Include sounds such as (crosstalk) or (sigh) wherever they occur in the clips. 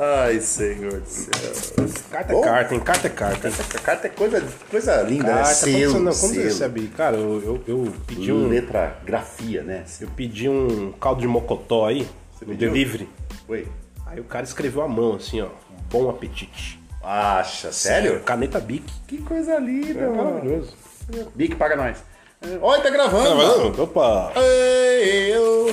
Ai, senhor do céu. Carta Bom. é carta, hein? Carta é carta. Essa carta é coisa, coisa linda, né? Carta, você, Selo, não, quando você selo. recebe. Cara, eu, eu, eu pedi um. Letra, grafia, né? Eu pedi um caldo de mocotó aí, no pediu? delivery. Oi. Aí o cara escreveu à mão, assim, ó. Bom apetite. Acha, sério? Caneta Bic. Que coisa linda, É mano. maravilhoso. Bic paga nós. Olha, tá gravando. mano. Opa! Ei, eu...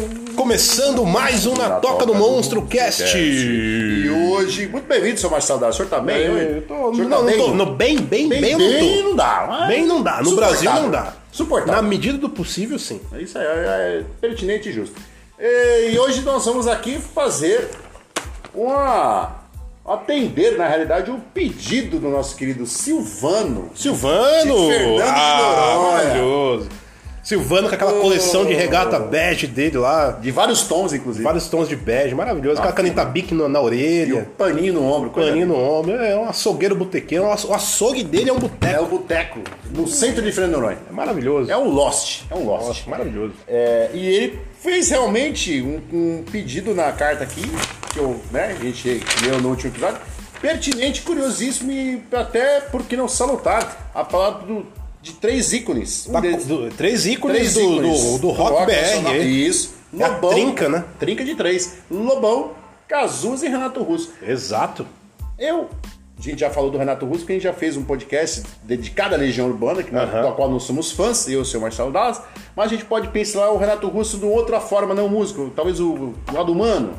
Começando mais um Na, Toca do Monstro Cast. E hoje, muito bem-vindo, seu Marcelo Dá. O senhor tá bem? hoje? Eu tô, não, tá não bem? tô, no, bem, bem, bem, Bem, bem não não dá. Bem não dá. No. Brasil não dá. Suportável. Na medida do possível, sim. Isso aí é, é pertinente e justo. E hoje nós vamos aqui fazer uma. atender, na realidade, o pedido do nosso querido Silvano. Silvano! De Fernando de ah, Noronha. maravilhoso. Silvano com aquela coleção de regata bege dele lá. De vários tons, inclusive. Vários tons de bege, maravilhoso. Aquela caneta bic na, na E o orelha, paninho no ombro. paninho no ombro. É um açougueiro botequeiro. O açougue dele é um É boteco. o boteco, no centro de Fernando Noronha. É maravilhoso. É um Lost. É um Lost. Nossa, maravilhoso. É, e ele fez realmente um, um pedido na carta aqui, que eu, né, a gente leu no último episódio, pertinente, curiosíssimo e até, por que não salutar, a palavra do, de três ícones. Um Da- deles- do- três ícones, três do, ícones do, do rock, BR. nacional. hein? Isso. É a trinca, né? Trinca de três. Lobão, Cazuza e Renato Russo. Exato. Eu, a gente já falou do Renato Russo, porque a gente já fez um podcast dedicado à Legião Urbana, que nós- Aham. da qual nós somos fãs, eu e o seu Marcelo Dallas, mas a gente pode pensar o Renato Russo de outra forma, não músico, talvez o, o lado humano,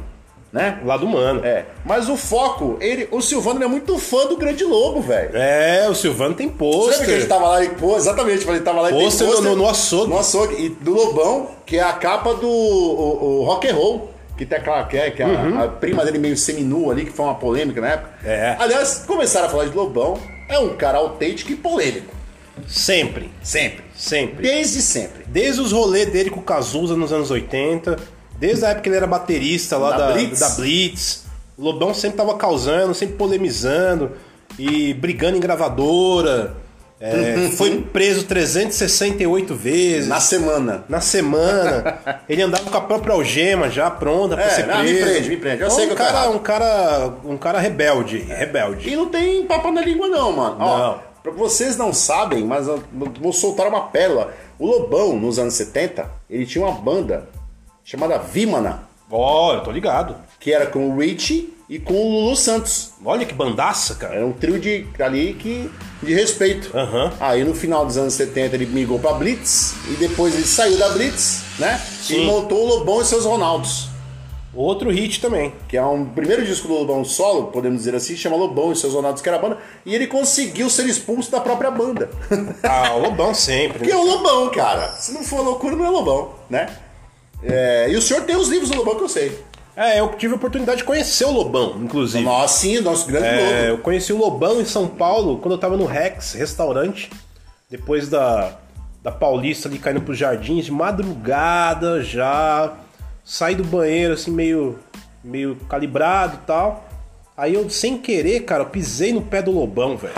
né? Lado humano. É, mas o foco, ele, o Silvano ele é muito fã do Grande Lobo, velho. É, o Silvano tem Você lembra que pôster. tava lá e, pô, exatamente, ele tava lá e Pôster no- no- açougue. No açougue. E do Lobão, que é a capa do o, o rock and roll. Que tem aquela que é, que é a- a, prima dele meio seminua ali, que foi uma polêmica na época. Uhum. É. Aliás, começaram a falar de Lobão, é um cara autêntico e polêmico. Sempre. Sempre. Sempre. Desde sempre. Desde os rolês dele com o Cazuza nos anos 80, desde a época que ele era baterista lá Da da, Blitz. da Blitz, o Lobão sempre tava causando, sempre polemizando e brigando em gravadora. É, foi preso 368 vezes. Na semana. Na semana, (laughs) ele andava com a própria algema já pronta pra É, ser não, preso. me prende, me prende. Eu Então, sei um que tô cara, um cara, um cara rebelde, rebelde. E não tem papo na língua, não, mano. Ó, Não. pra vocês não sabem, mas eu vou soltar uma pérola. O Lobão, nos anos 70, ele tinha uma banda chamada Vimana, Ó, eu tô ligado. que era com o Richie e com o Lulu Santos. Olha que bandaça, cara. Era um trio de, ali que, de respeito. Aham. Aí no final dos anos 70 ele migrou pra Blitz e depois ele saiu da Blitz, né? E Sim. montou o Lobão e seus Ronaldos. Outro hit também. Que é um primeiro disco do Lobão solo, podemos dizer assim, chama Lobão e seus Ronaldos, que era a banda, e ele conseguiu ser expulso da própria banda. Ah, o Lobão sempre. (laughs) Porque é o Lobão, cara. Se não for loucura, não é Lobão, né? É, e o senhor tem os livros do Lobão que eu sei. É, eu tive a oportunidade de conhecer o Lobão, inclusive. Nós sim, nosso grande É, Lobo. eu conheci o Lobão em São Paulo quando eu tava no Rex, restaurante, depois da, da Paulista ali caindo pros jardins, de madrugada já, saí do banheiro assim meio, meio calibrado e tal. Aí eu, sem querer, cara, eu pisei no pé do Lobão, velho.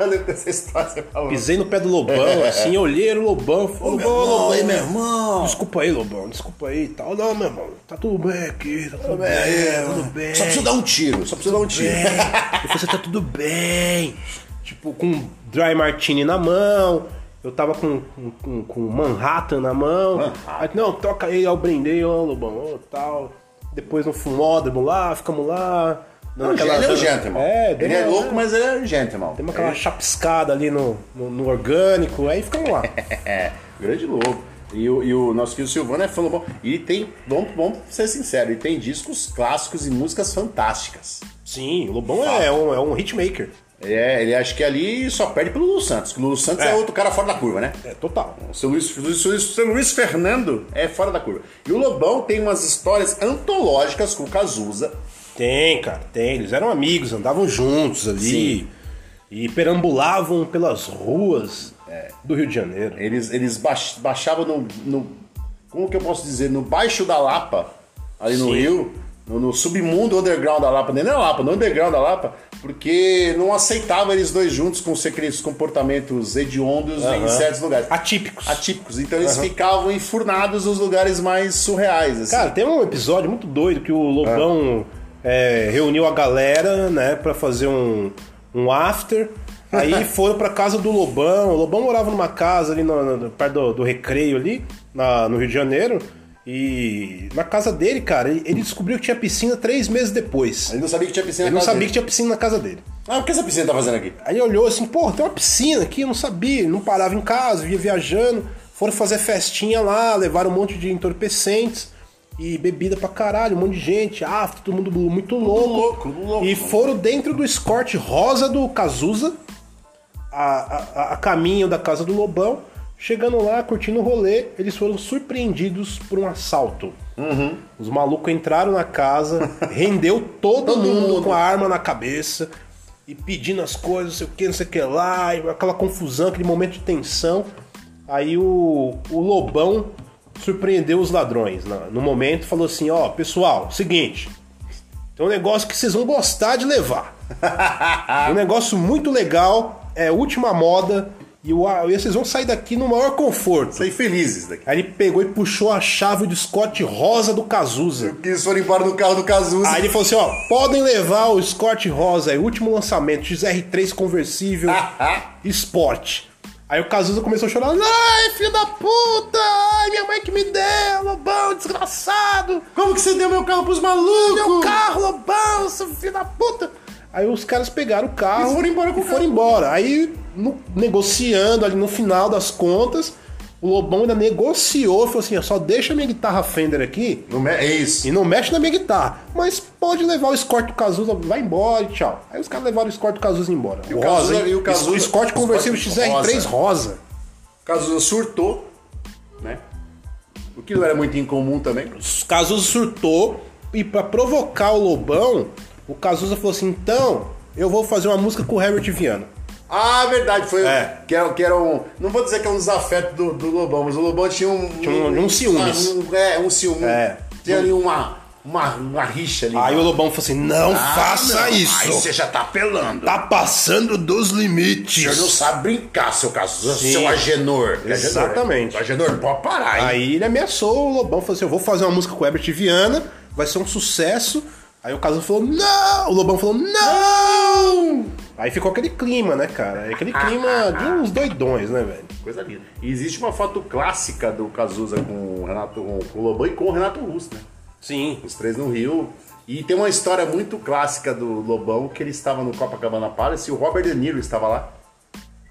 eu lembro dessa história você falou. Pisei no pé do Lobão, (laughs) assim, olhei o Lobão, falei, meu irmão, Lobão, aí, meu irmão. Desculpa aí, Lobão, desculpa aí e tal. Não, meu irmão, tá tudo bem aqui, tá tudo bem, É, tudo mano. bem. Só preciso dar um tiro, só preciso dar um tiro. bem. (laughs) Eu falei, você tá tudo bem. Tipo, com dry martini na mão. Eu tava com, com, com Manhattan na mão. Manhattan. Aí, não, toca aí, eu brindei, ó, Lobão, ó, tal. Depois no fumódromo lá, ficamos lá. Não, aquela- ele é um gentleman. É, ele é uma- louco, mas ele é um gentleman. Demos aquela chapiscada ali no, no, no orgânico, aí ficamos lá. É, (laughs) grande lobo. E o, e o nosso querido Silvano é fã do Lobão. E tem, vamos, vamos ser sinceros, ele tem discos clássicos e músicas fantásticas. Sim, o Lobão é um, é um hitmaker. É, ele acho que ali só perde pro Lulu Santos. O Lulu Santos é. É. outro cara fora da curva, né? É, total. O seu Luiz, Luiz- o seu Luiz Fernando é fora da curva. E o Lobão tem umas histórias antológicas com o Cazuza. Tem, cara, tem. Eles eram amigos, andavam juntos ali. Sim. E perambulavam pelas ruas do Rio de Janeiro. Eles, eles baix- baixavam no, no- Como que eu posso dizer? No baixo da Lapa, ali no Sim. Rio. No, no submundo underground da Lapa, nem na Lapa, no underground da Lapa, porque não aceitava eles dois juntos com aqueles comportamentos hediondos em Aham. certos lugares. Atípicos. Atípicos. Então eles ficavam enfurnados nos lugares mais surreais. Assim. Cara, tem um episódio muito doido que o Lobão é, reuniu a galera, né, pra fazer um, um after. Aí (laughs) foram pra casa do Lobão. O Lobão morava numa casa ali no, no- perto do, do recreio ali, na- no Rio de Janeiro. E na casa dele, cara, ele, ele descobriu que tinha piscina três meses depois. Ele não sabia que tinha piscina Ele na não casa sabia que dele. tinha piscina na casa dele. Ah, o que essa piscina tá fazendo aqui? Aí ele olhou assim, pô, tem uma piscina aqui, eu não sabia, ele não parava em casa, via viajando, foram fazer festinha lá, levaram um monte de entorpecentes e bebida pra caralho, um monte de gente, ah, todo mundo muito louco. louco, louco. E foram dentro do escorte rosa do Cazuza, a, a, a caminho da casa do Lobão. Chegando lá, curtindo o rolê, eles foram surpreendidos por um assalto. Uhum. Os malucos entraram na casa, (laughs) rendeu todo, Todo mundo, mundo. com a arma na cabeça e pedindo as coisas, não sei o que, não sei o que lá, aquela confusão, aquele momento de tensão. Aí o, o Lobão surpreendeu os ladrões no momento falou assim: Ó, pessoal, seguinte, tem um negócio que vocês vão gostar de levar. (laughs) um negócio muito legal, é última moda, e, o, e vocês vão sair daqui no maior conforto. Saí felizes daqui. Aí ele pegou e puxou a chave do Scott rosa do Cazuza. Que eles foram embora no carro do Cazuza. Aí ele falou assim, ó, podem levar o Scott Rosa, aí, último lançamento, XR3 conversível, (laughs) Sport. Aí o Cazuza começou a chorar, ai, filho da puta, ai, minha mãe que me deu, Lobão, desgraçado, Como que você deu meu carro pros malucos? meu carro, Lobão, seu filho da puta. Aí os caras pegaram o carro E foram embora com e foram embora. Aí, no- negociando ali no final das contas, o Lobão ainda negociou, falou assim, só deixa minha guitarra Fender aqui, Não me- É isso. e não mexe na minha guitarra. Mas pode levar o Escort do Cazuza, vai embora e tchau. Aí os caras levaram o Escort do Cazuza embora. o Cazuza- hein? e o Cazuza- Escort conversível Escort XR3 rosa. O Cazuza surtou, né? O que não era muito incomum também. O Cazuza surtou e pra provocar o Lobão, o Cazuza falou assim: então, eu vou fazer uma música com o Herbert Viana. Ah, verdade, foi. É. Que, era, que era um. Não vou dizer que é um desafeto do, do Lobão, mas o Lobão tinha um. Tinha um- um ciúmes. um- é, um ciúme. É. Tinha ali uma, uma, uma rixa ali. Aí o Lobão falou assim: não Ah, faça não, isso. Aí você já tá apelando. Tá passando dos O senhor não limites. sabe brincar, seu Cazuza, Sim. seu Agenor. É Exatamente. Agenor, Agenor, pode parar, hein? Aí ele ameaçou o Lobão, falou assim: eu vou fazer uma música com o Herbert Viana, vai ser um sucesso. Aí o Cazuza falou: não! O Lobão falou: não! Aí ficou aquele clima, né, cara? Aquele clima (laughs) de uns doidões, né, velho? Coisa linda. E existe uma foto clássica do Cazuza com o Renato, com, com o Lobão e com o Renato Russo, né? Sim. Os três no Rio. E tem uma história muito clássica do Lobão, que ele estava no Copacabana Palace e o Robert De Niro estava lá.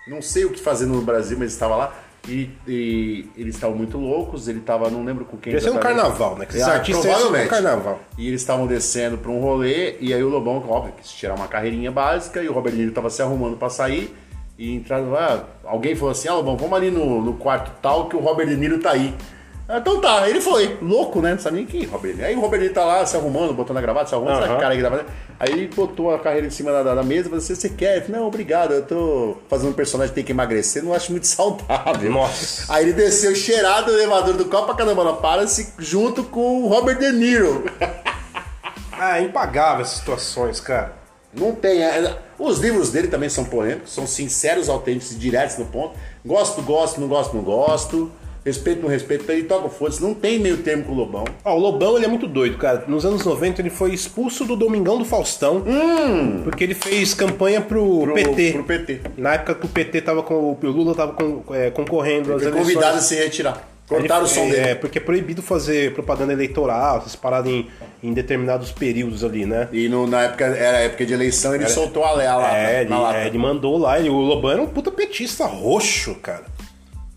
Não sei o que fazendo no Brasil, mas estava lá. E, e eles estavam muito loucos, ele estava, não lembro com quem. Devia ser um carnaval, né? Que esses Ah, artistas ser um provavelmente. carnaval. E eles estavam descendo para um rolê, e aí o Lobão, óbvio, quis tirar uma carreirinha básica, e o Robert Niro estava se arrumando para sair. E entraram lá, alguém falou assim: Ah, Lobão, vamos ali no, no quarto tal, que o Robert De Niro tá aí. Então tá, ele foi, louco, né? Não sabe nem quem é Robert. Aí o Robert tá lá se arrumando, botando a gravata, se arrumando, sabe, cara aí gravata. Aí ele botou a carreira em cima da, da- mesa e falou assim: Você quer? Falei, Não, obrigado, eu tô fazendo um personagem que tem que emagrecer, não acho muito (laughs) saudável. Nossa. Aí ele desceu cheirado no elevador do Copacabana Palace junto com o Robert De Niro. (laughs) Ah, é impagável essas situações, cara. Não tem. é- os livros dele também são polêmicos, são sinceros, autênticos e diretos no ponto. Gosto, gosto, não gosto, não gosto. Respeito, não respeito. Ele toca o foda-se. Não tem meio termo com o Lobão. Ó, o Lobão ele é muito doido, cara. Nos anos 90 ele foi expulso do Domingão do Faustão. Porque ele fez campanha pro, Hum. Pro PT. Pro PT. Na época que o PT tava com. O Lula tava com- é, concorrendo às Foi eleições. convidado a se retirar. Cortaram o Ele- som é, dele. É, porque é proibido fazer propaganda eleitoral, essas paradas em, em determinados períodos ali, né? E no- na época, era época de eleição, ele soltou a Léa lá. É, ele, na lata. é, ele mandou lá, ele, o Lobão era um puta petista roxo, cara.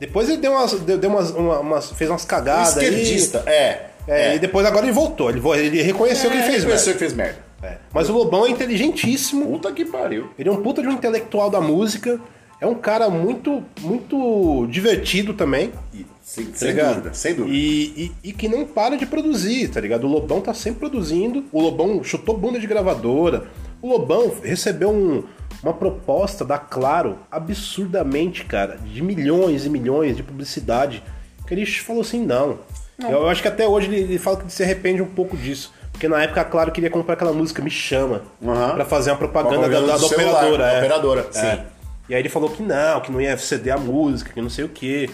Depois ele deu umas, deu, deu umas, uma- umas- fez umas Um cagadas aí. esquerdista, é. É, E depois agora ele voltou, ele, ele reconheceu que ele fez merda. merda. que fez merda. É. Mas o Lobão é inteligentíssimo, Puta que pariu. ele é um puta de um intelectual da música, é um cara muito, muito divertido também. E, sem tá sem dúvida, sem dúvida. E, e, e que não para de produzir, tá ligado? O Lobão tá sempre produzindo. O Lobão chutou bunda de gravadora. O Lobão recebeu um- uma proposta da Claro absurdamente, cara, de milhões e milhões de publicidade. Que ele falou assim: não. Eu acho que até hoje ele, ele fala que se arrepende um pouco disso. Porque na época a Claro queria comprar aquela música Me Chama Aham. pra fazer uma propaganda, Propaganda da, da- da celular, operadora. da é. operadora, É. sim. E aí ele falou que não, que não ia ceder a música, que não sei o quê.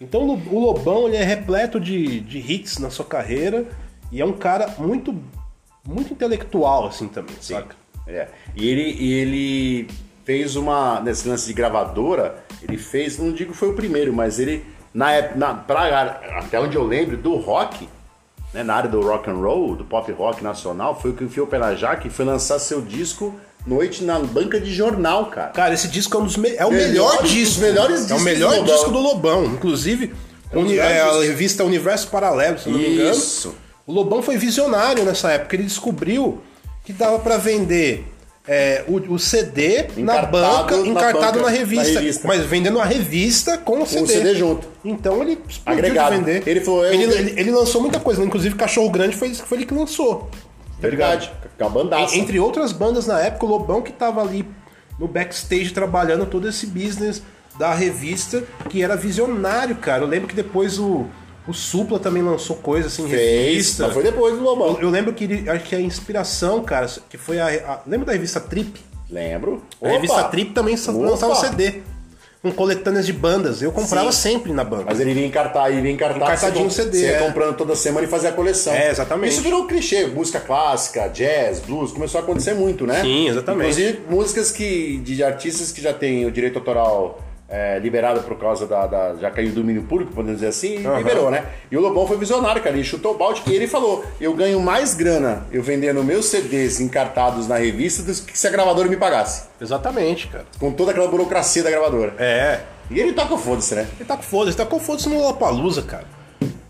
Então o Lo- o Lobão ele é repleto de, de hits na sua carreira e é um cara muito muito intelectual, assim, também, saca? É. E ele, e ele fez uma. Nesse lance de gravadora, ele fez, não digo que foi o primeiro, mas ele, na época, na, pra, até onde eu lembro, do rock, né, na área do rock and roll, do pop rock nacional, foi o que enfiou o jaca e foi lançar seu disco Noite na banca de jornal, cara. Cara, esse disco é um dos me é o melhor dos disco. melhores é o melhor do Lobão. disco do Lobão. Inclusive, dos uni- é, a revista Universo Paralelo, se não me engano. Isso. O Lobão foi visionário nessa época. Ele descobriu que dava pra vender é, o, o CD na Encartado banca, na encartado banca, na, revista, na revista. Mas vendendo a revista com o CD. Com o CD junto. Então ele Agregado. de vender. Ele falou, ele, ele- ele lançou muita coisa, inclusive Cachorro Grande foi, foi ele que lançou. Tá Verdade. Com a bandaça. Entre outras bandas na época, o Lobão que tava ali no backstage trabalhando todo esse business da revista, que era visionário, cara. Eu lembro que depois o, o Supla também lançou coisa assim, Fez, revista. mas foi depois do Lobão. Eu, eu lembro que ele, acho que a inspiração, cara, que foi a, a- lembra da revista Trip? Lembro. A revista Trip também Opa! lançava CD. Com coletâneas de bandas. Eu comprava Sim. sempre na banca. Mas ele vinha encartar, vinha encartar. Encartadinho você, CD, Você ia é. comprando toda semana e fazia a coleção. É, exatamente. Isso virou um clichê. Música clássica, jazz, blues, começou a acontecer muito, né? Sim, exatamente. Inclusive, músicas que, de artistas que já têm o direito autoral é, liberado por causa da, da- Já caiu do domínio público, podemos dizer assim, Aham. liberou, né? E o Lobão foi visionário, cara. Ele chutou o balde e ele falou: eu ganho mais grana eu vendendo meus CDs encartados na revista do que se a gravadora me pagasse. Exatamente, cara. Com toda aquela burocracia da gravadora. É. E ele toca o foda-se, né? Ele tá com foda-se, tá com foda-se no Lollapalooza, cara.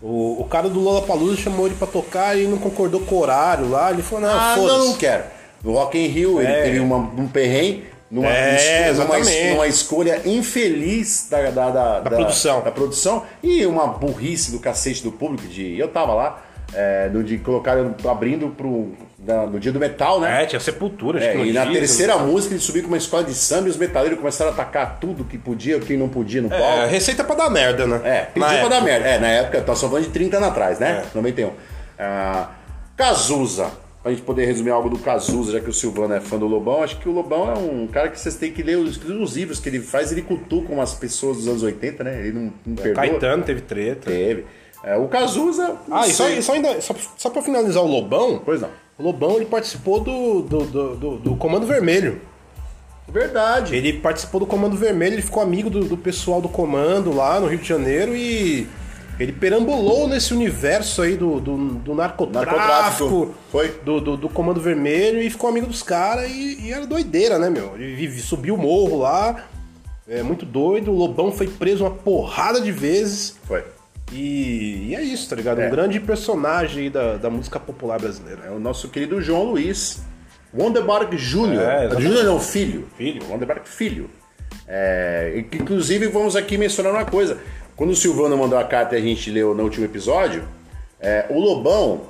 O, o cara do Lollapalooza chamou ele pra tocar e ele não concordou com o horário lá. Ele falou, não, Ah, não, não foda-se. quero. No Rock in Rio, ele É. teve uma, um perrengue numa, É, esco- numa, numa escolha infeliz da, da, da, da- produção. da produção e uma burrice do cacete do público. De, eu tava lá, é, no de colocar abrindo pro, na- no dia do metal, né? É, tinha sepultura, É, e na dia, terceira música ele subiu com uma escola de samba e os metaleiros começaram a atacar tudo que podia, quem não podia no palco. É, receita pra dar merda, né? É, pediu Na pra época. dar merda. É, na época, tá só falando de 30 anos atrás, né? É. 91. Ah, Cazuza. Pra gente poder resumir algo do Cazuza, já que o Silvano é fã do Lobão, acho que o Lobão é um cara que vocês têm que ler os, os livros que ele faz, ele cutuca umas pessoas dos anos 80, né? Ele não, não perdoa. Caetano teve treta. Teve. É, o Cazuza. Ah, e só, e só, ainda, só, só pra finalizar o Lobão, Pois não. o Lobão ele participou do, do, do, do- do Comando Vermelho. Verdade. Ele participou do Comando Vermelho, ele ficou amigo do, do pessoal do comando lá no Rio de Janeiro e ele perambulou nesse universo aí do, do, do narcotráfico, Narcotráfico. Foi. Do, do, do Comando Vermelho e ficou amigo dos caras e, e era doideira, né, meu? Ele vive- subiu o morro lá, é muito doido. O Lobão foi preso uma porrada de vezes. Foi. E, e é isso, tá ligado? É. Um grande personagem aí da, da música popular brasileira. É o nosso querido João Luiz. Wonderbark Júnior. É. Júnior não, filho. Filho. Wonderbark filho. É, inclusive, vamos aqui mencionar uma coisa. Quando o Silvano mandou a carta e a gente leu no último episódio, é, o Lobão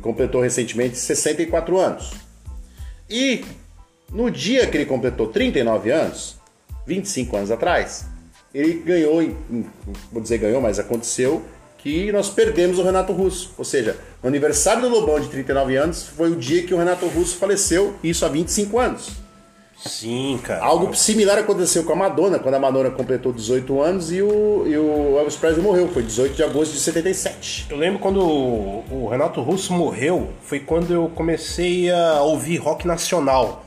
completou recentemente 64 anos. E no dia que ele completou 39 anos, 25 anos atrás, ele ganhou, vou dizer ganhou, mas aconteceu que nós perdemos o Renato Russo. Ou seja, no aniversário do Lobão de 39 anos foi o dia que o Renato Russo faleceu, isso há 25 anos. Sim, cara. Algo similar aconteceu com a Madonna, quando a Madonna completou 18 anos e o, e o Elvis Presley morreu. Foi 18 de agosto de 77. Eu lembro quando o o Renato Russo morreu, foi quando eu comecei a ouvir rock nacional.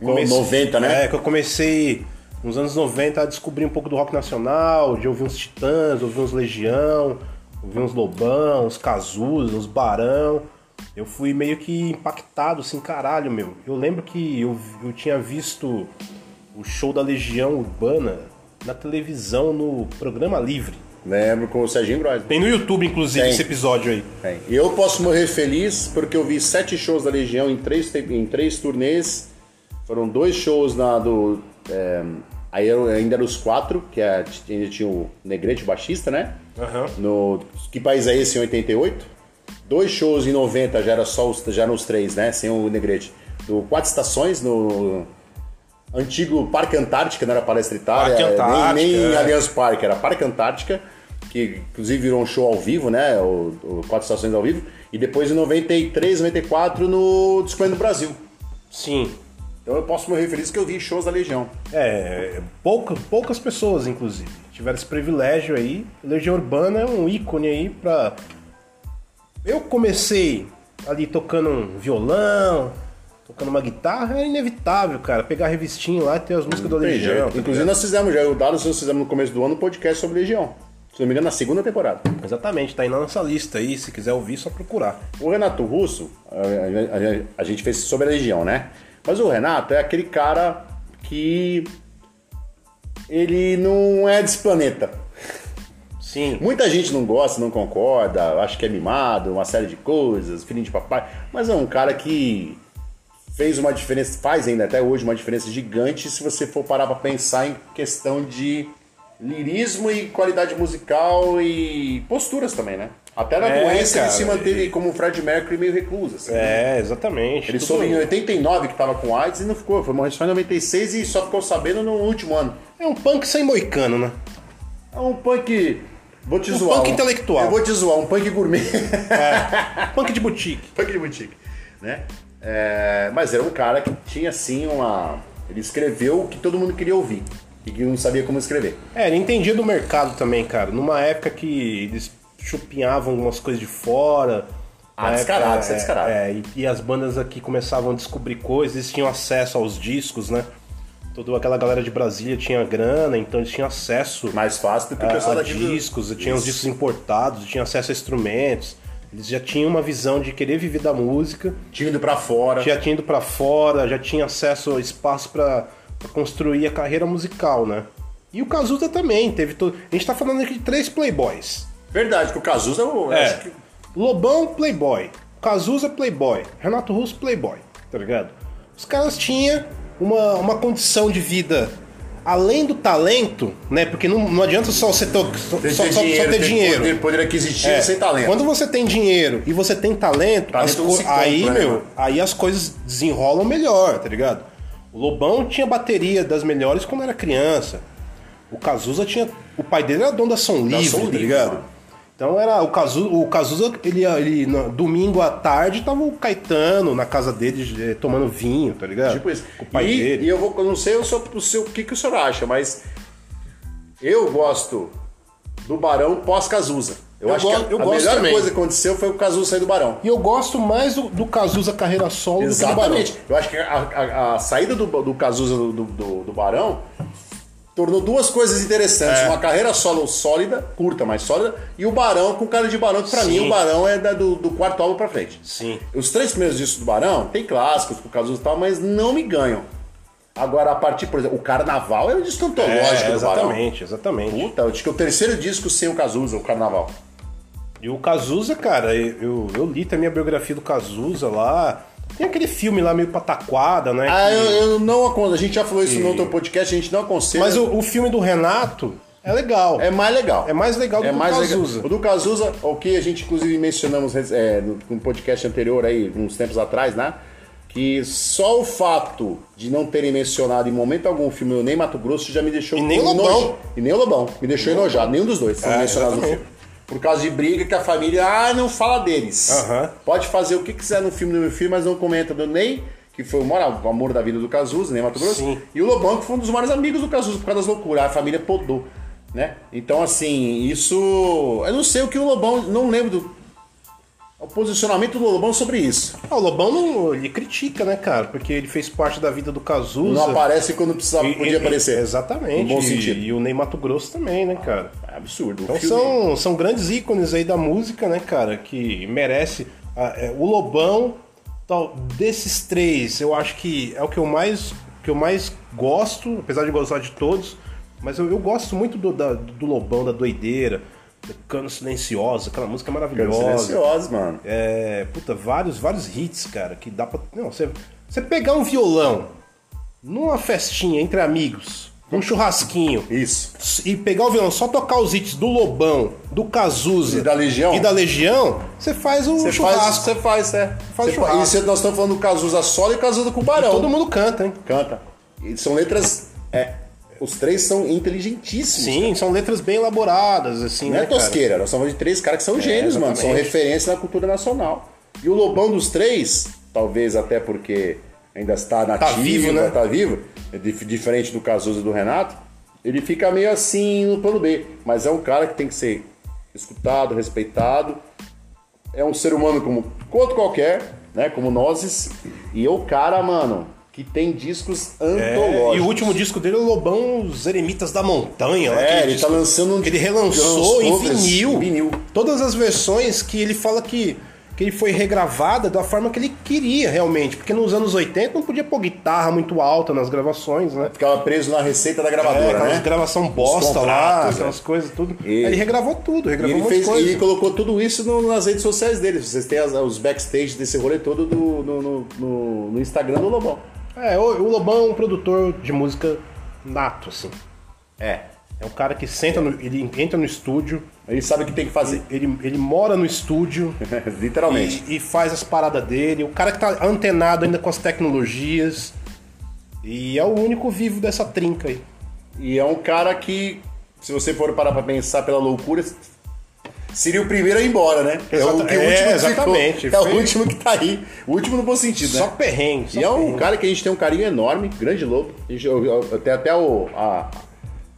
Eu No 90, né? É, que eu comecei nos anos 90 a descobrir um pouco do rock nacional, de ouvir uns Titãs, ouvir uns Legião, ouvir uns Lobão, uns Cazuza, uns Barão. Eu fui meio que impactado, assim, caralho, meu. Eu lembro que eu, eu tinha visto o show da Legião Urbana na televisão, no programa Livre. Lembro com o Serginho Gross. Tem no YouTube, inclusive, Tem. esse episódio aí. Tem. E eu posso morrer feliz porque eu vi sete shows da Legião em três, em três turnês. Foram dois shows na do. é, aí ainda eram os quatro, que é- ainda tinha o Negrete o baixista, né? Aham. No, que país é esse em 88? Dois shows em 90 já era só os, já eram os três, né? Sem o Negrete. Do Quatro Estações, no antigo Parque Antártica, não era Palestra Itália, Parque Antártica, nem, nem é. Allianz Parque, era Parque Antártica, que inclusive virou um show ao vivo, né? O, o Quatro Estações ao vivo. E depois em 93, 94 no Discord do Brasil. Sim. Então eu posso morrer feliz que eu vi shows da Legião. É, pouca, poucas pessoas, inclusive, tiveram esse privilégio aí. Legião Urbana é um ícone aí pra. Eu comecei ali tocando um violão, tocando uma guitarra, é inevitável, cara. Pegar a revistinha lá e ter as músicas do Tem Legião. jeito. tá Inclusive ligado? nós fizemos já, o Dallas nós fizemos no começo do ano um podcast sobre Legião. Se não me engano, na segunda temporada. Exatamente, tá aí na nossa lista aí. Se quiser ouvir, só procurar. O Renato Russo, a, a- a- a gente fez sobre a Legião, né? Mas o Renato é aquele cara que ele não é desse planeta. Sim. Muita gente não gosta, não concorda, acha que é mimado, uma série de coisas, filhinho de papai, mas é um cara que fez uma diferença, faz ainda até hoje uma diferença gigante se você for parar pra pensar em questão de lirismo e qualidade musical e posturas também, né? Até na É, doença cara, ele se manteve como o Fred Mercury meio recluso. Assim, É, exatamente. Ele soube em 89 que tava com AIDS e não ficou. Foi morrer só em 96 e só ficou sabendo no último ano. É um punk sem moicano, né? É um punk. Vou te Um zoar. punk intelectual. Eu vou te zoar, um punk gourmet. (laughs) Punk de boutique. punk de boutique. Né? É, mas era um cara que tinha assim uma. Ele escreveu o que todo mundo queria ouvir. E que não sabia como escrever. É, ele entendia do mercado também, cara. Numa época que eles chupinhavam algumas coisas de fora. Ah, descarado, época, isso é descarado. É, e, e as bandas aqui começavam a descobrir coisas, eles tinham acesso aos discos, né? Toda aquela galera de Brasília tinha grana, então eles tinham acesso Mais fácil do que o a, pessoal a do- discos, tinham os Isso. discos importados, tinham acesso a instrumentos. Eles já tinham uma visão de querer viver da música, Tinha ido pra fora. já tinha ido pra fora, já tinha acesso a espaço pra pra construir a carreira musical, né? E o Cazuza também teve todo. A gente tá falando aqui de três playboys. Verdade, que o Cazuza eu É. acho que. Lobão, playboy. Cazuza, playboy. Renato Russo, playboy. Tá ligado? Os caras tinham uma, uma condição de vida além do talento, né? Porque não, não adianta só você ter, só, Ter, só- ter só- dinheiro, ter ter dinheiro. Poder, poder aquisitivo É, sem talento. Quando você tem dinheiro e você tem talento, Talento as compra, aí, né, meu, aí as coisas desenrolam melhor, tá ligado? O Lobão tinha bateria das melhores quando era criança. O Cazuza tinha. O pai dele era dono da Som Livre, Som tá Livre, ligado? mano. Então era o Cazuza, o Cazuza ele, ele no, domingo à tarde tava o Caetano na casa dele eh, tomando vinho, tá ligado? Tipo isso. Com o pai e, dele. e eu vou, eu não sei o, seu, o, seu, o que, que o senhor acha, mas eu gosto do Barão pós-Cazuza. Eu, Eu acho gosto- que a, eu a gosto melhor também. coisa que aconteceu foi o Cazuza sair do Barão. E eu gosto mais do, do Cazuza carreira solo do que do Barão. Exatamente. Eu acho que a, a- a saída do, do Cazuza do, do, do Barão tornou duas coisas interessantes. É. Uma carreira solo sólida, curta, mas sólida, e o Barão com cara de Barão, que pra Sim. mim o Barão é da- do, do quarto álbum pra frente. Sim. Os três primeiros discos do Barão, tem clássicos com o Cazuza e tal, mas não me ganham. Agora, a partir, por exemplo, o Carnaval é um disco antológico É, do Barão. exatamente, exatamente. Puta, eu acho que é o terceiro disco sem o Cazuza, o Carnaval. E o Cazuza, cara, eu, eu li também a biografia do Cazuza lá. Tem aquele filme lá meio pataquada, né? Ah, que- eu, eu não aconselho. A gente já falou isso no outro podcast, a gente não aconselha. Mas o, o filme do Renato é legal. É mais legal. É mais legal do é que o mais Cazuza. Legal. O do Cazuza, o que a gente inclusive mencionamos é, no, podcast anterior aí, uns tempos atrás, né? Que só o fato de não terem mencionado em momento algum o filme nem Mato Grosso já me deixou E nem o enojo- Lobão. E nem o Lobão. Me deixou enojado. Nenhum dos dois foram É, mencionados no filme. Por causa de briga que a família, ah, não fala deles. Aham. Pode fazer o que quiser no filme do meu filho, mas não comenta do Ney, que foi o maior o amor da vida do Cazuza, Ney Mato Grosso. Sim. E o Lobão, que foi um dos maiores amigos do Cazuza, por causa das loucuras. A família podou, né? Então, assim, isso... Eu não sei o que o Lobão... Não lembro do... O posicionamento do Lobão sobre isso. Ah, o Lobão não, ele critica, né, cara? Porque ele fez parte da vida do Cazuza. Não aparece quando precisava, E- podia e- aparecer. Exatamente. No bom E- sentido. E, o Ney Mato Grosso também, né, cara? É absurdo. Então são, são grandes ícones aí da música, né, cara? Que merece. ah, é, o Lobão, tal, desses três, eu acho que é o que eu mais, que eu mais gosto, apesar de gostar de todos. Mas eu, eu gosto muito do, da- do Lobão, da doideira, do Cano Silenciosa, aquela música maravilhosa. silenciosos, mano. É, puta, vários, vários hits, cara, que dá pra. Não, você, você pegar um violão numa festinha entre amigos, num churrasquinho, Isso. e pegar o violão, só tocar os hits do Lobão, do Cazuza E da Legião? e da Legião, você faz o Você churrasco. você faz, é. Faz Você churrasco. E nós estamos falando do Cazuza solo e Cazuza com o Barão. Todo mundo canta, hein? Canta. E são letras. É, os três são inteligentíssimos. Sim, são letras bem elaboradas, assim, Não né, é cara? tosqueira, nós estamos de três caras que são gênios, mano. São exatamente. referência na cultura nacional. E o Lobão dos três, talvez até porque ainda está nativo, vivo, né? Tá vivo, é dif- diferente do Cazuza e do Renato, ele fica meio assim no plano B. Mas é um cara que tem que ser escutado, respeitado. é um ser humano como outro qualquer, né? Como nós. E é o cara, mano, que tem discos antológicos. É, e o último disco dele é o Lobão Os Eremitas da Montanha. É, ele disco tá lançando um ele relançou lançou em vinil. em vinil. Todas as versões que ele fala que, que ele foi regravada da forma que ele queria realmente. Porque nos anos 80 não podia pôr guitarra muito alta nas gravações, né? Ficava preso na receita da É, gravadora, aquelas né? gravação bosta lá, aquelas é. coisas, tudo. E- ele regravou tudo, E regravou ele, um monte fez, de coisa. e colocou tudo isso no- nas redes sociais dele. Vocês têm as- os backstage desse rolê todo do- no- no- no Instagram do Lobão. É, o, o Lobão é um produtor de música nato, assim. É. É um cara que senta no, ele entra no estúdio, Ele sabe o que tem que fazer. ele, ele mora no estúdio (laughs) Literalmente. e, e faz as paradas dele. O cara que tá antenado ainda com as tecnologias. E é o único vivo dessa trinca aí. E é um cara que, se você for parar pra pensar pela loucura, seria o primeiro a ir embora, né? É o, que o é, último que exatamente. ficou. É o último que tá aí. O último no bom sentido, Só né? perrengue. Só E é um perrengue. cara que a gente tem um carinho enorme, grande lobo. A gente, eu, eu, eu tenho até o- a,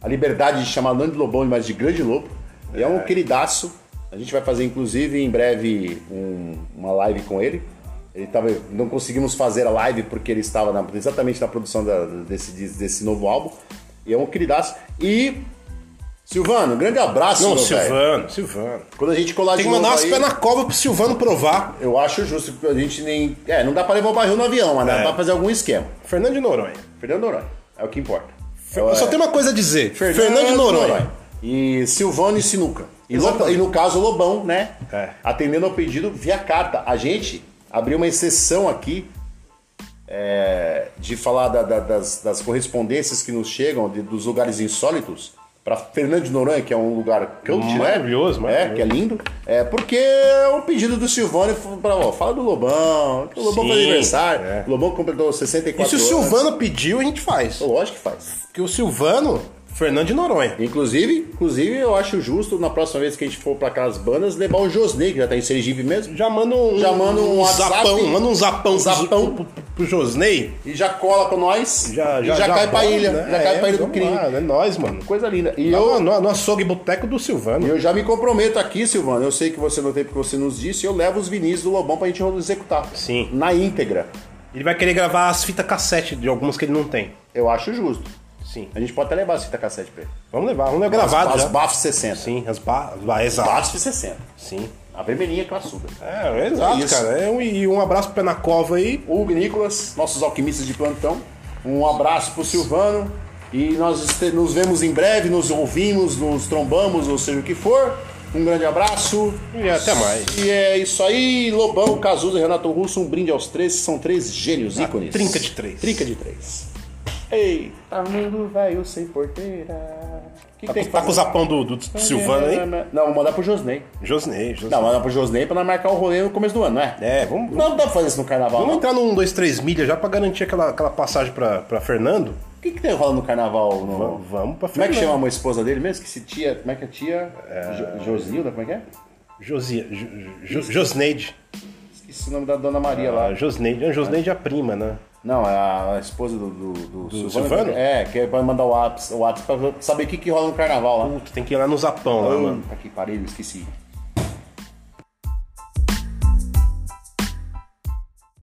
a liberdade de chamar não de Lobão, mas de grande lobo. E é, um queridaço. A gente vai fazer, inclusive, em breve um- uma live com ele. Ele tava, não conseguimos fazer a live porque ele estava na- exatamente na produção da- desse, desse novo álbum. E é um queridaço. E. Silvano, grande abraço, Não, meu velho. Silvano, Silvano. Quando a gente colar Tem de que mandar aí, pés na cova pro Silvano provar. eu acho justo, a gente nem. É, não dá pra levar o barril no avião, mas dá É. pra fazer algum esquema. Fernando de Noronha. Fernando Noronha, é o que importa. Eu só É, tenho uma coisa a dizer. Fernando, de Noronha. E Silvano e Sinuca. E, e no caso, Lobão, né? É. Atendendo ao pedido via carta. A gente abriu uma exceção aqui é, de falar da- da- das, das correspondências que nos chegam de- dos lugares insólitos para Fernando de Noronha, que é um lugar cult, né? Maravilhoso, É, maravilhoso. que é lindo. É porque é um pedido do Silvano para ó, fala do Lobão, que o Lobão Sim, faz aniversário. é. O Lobão completou E 64 se o anos. Silvano pediu, a gente faz. Lógico que faz. Porque o Silvano, Fernando de Noronha. Inclusive, inclusive, eu acho justo, na próxima vez que a gente for pra aquelas bandas, levar o Josney, que já tá em Sergipe mesmo, Já manda um, Já manda um WhatsApp. zapão, manda um zapão, Zapão. Pro, pro, pro Josney. e já cola com nós, Já, e já, já, cai pra bora, ilha, né? já cai É, pra ilha do crime. lá, É nóis, mano. Coisa linda. E Eu, no, no açougue boteco do Silvano. eu já me comprometo aqui, Silvano, eu sei que você não tem porque você nos disse, eu levo os vinis do Lobão pra gente executar. Sim. Na íntegra. Ele vai querer gravar as fitas cassete de algumas que ele não tem. Eu acho justo. Sim. A gente pode até levar a fita cassete pra ele. Vamos levar, vamos levar gravado as, já. As BAF 60. Sim, as ba... as ba... Exato. BAF 60. Sim. A vermelhinha classuda. É, exato, É isso. cara. É um, e um abraço pro pé na cova aí. Hugo e Nicolas, nossos alquimistas de plantão. Um abraço pro Silvano. E nós nos vemos em breve, nos ouvimos, nos trombamos, ou seja o que for. Um grande abraço. E até mais. E é isso aí, Lobão, Cazuza e Renato Russo, um brinde aos três, são três gênios, ícones. trinca de três. Trinca de três. Eita, mundo velho sem porteira. O que, que Tá, tem que tá com o zapão do, do Silvano aí? Não, vou mandar pro Josney. Josney, Josney. Não, mandar pro Josney pra nós marcar o rolê no começo do ano, não é? É, vamos, Não dá pra fazer isso no carnaval, vamos não. entrar num 2, 3 milhas já pra garantir aquela, aquela passagem pra, pra Fernando. O que, que tem rolando no carnaval? No... Vamos, vamos pra Como é que Fernando. chama a esposa dele mesmo? Que se tia. Como é que é tia? Jo- Josilda, como é que é? Josia, Jo- Jo- Josneide. Esqueci o nome da dona Maria A lá. Josneide. A Josneide é a prima, né? Não, é a esposa do, do, do, Silvano? É, que é pra mandar o WhatsApp, o WhatsApp pra saber o que, que rola no carnaval lá. Puta, tem que ir lá no zapão lá, mano. Puta que pariu, esqueci.